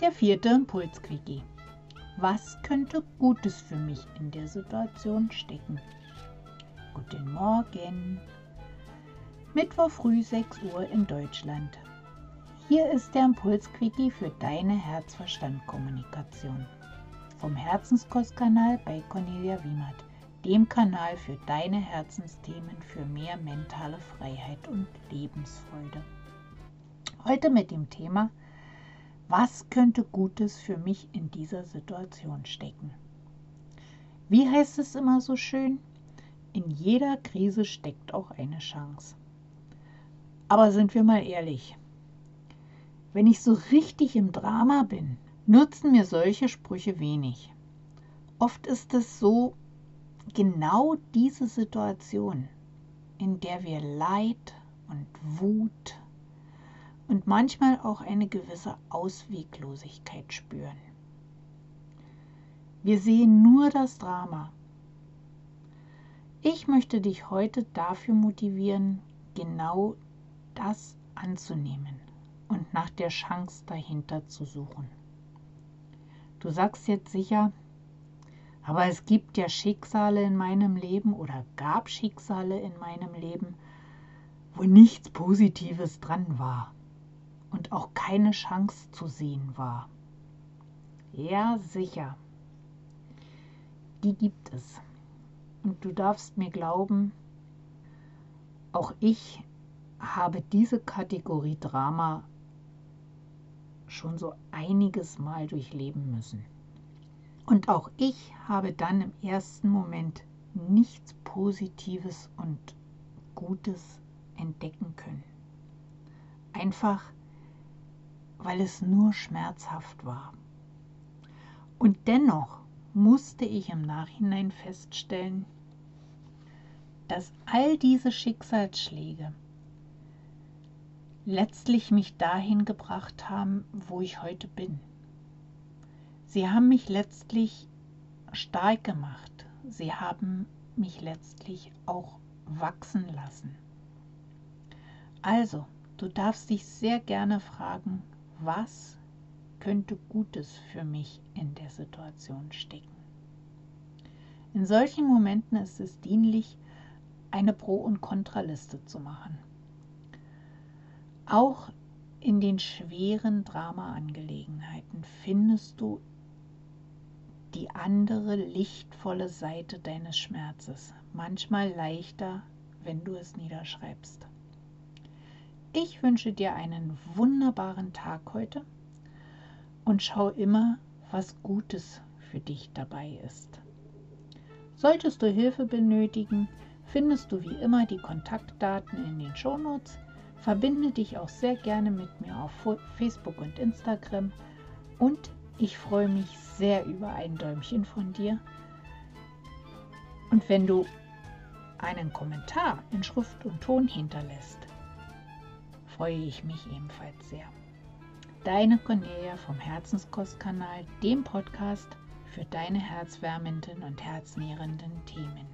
Der vierte Impulsquickie. Was könnte Gutes für mich in der Situation stecken? Guten Morgen. Mittwoch früh 6 Uhr in Deutschland. Hier ist der Impulsquickie für deine Herzverstand-Kommunikation. Vom Herzenskostkanal bei Cornelia Wiemert, dem Kanal für deine Herzensthemen für mehr mentale Freiheit und Lebensfreude. Heute mit dem Thema was könnte Gutes für mich in dieser Situation stecken? Wie heißt es immer so schön? In jeder Krise steckt auch eine Chance. Aber sind wir mal ehrlich, wenn ich so richtig im Drama bin, nutzen mir solche Sprüche wenig. Oft ist es so genau diese Situation, in der wir Leid und Wut und manchmal auch eine gewisse Ausweglosigkeit spüren. Wir sehen nur das Drama. Ich möchte dich heute dafür motivieren, genau das anzunehmen und nach der Chance dahinter zu suchen. Du sagst jetzt sicher, aber es gibt ja Schicksale in meinem Leben oder gab Schicksale in meinem Leben, wo nichts Positives dran war und auch keine Chance zu sehen war. Ja, sicher. Die gibt es. Und du darfst mir glauben, auch ich habe diese Kategorie Drama schon so einiges Mal durchleben müssen. Und auch ich habe dann im ersten Moment nichts Positives und Gutes entdecken können. Einfach weil es nur schmerzhaft war. Und dennoch musste ich im Nachhinein feststellen, dass all diese Schicksalsschläge letztlich mich dahin gebracht haben, wo ich heute bin. Sie haben mich letztlich stark gemacht. Sie haben mich letztlich auch wachsen lassen. Also, du darfst dich sehr gerne fragen, was könnte Gutes für mich in der Situation stecken. In solchen Momenten ist es dienlich, eine Pro- und Kontraliste zu machen. Auch in den schweren Dramaangelegenheiten findest du die andere lichtvolle Seite deines Schmerzes, manchmal leichter, wenn du es niederschreibst. Ich wünsche dir einen wunderbaren Tag heute und schau immer, was Gutes für dich dabei ist. Solltest du Hilfe benötigen, findest du wie immer die Kontaktdaten in den Shownotes. Verbinde dich auch sehr gerne mit mir auf Facebook und Instagram und ich freue mich sehr über ein Däumchen von dir. Und wenn du einen Kommentar in Schrift und Ton hinterlässt, freue ich mich ebenfalls sehr. Deine Cornelia vom Herzenskostkanal, dem Podcast für deine herzwärmenden und herznährenden Themen.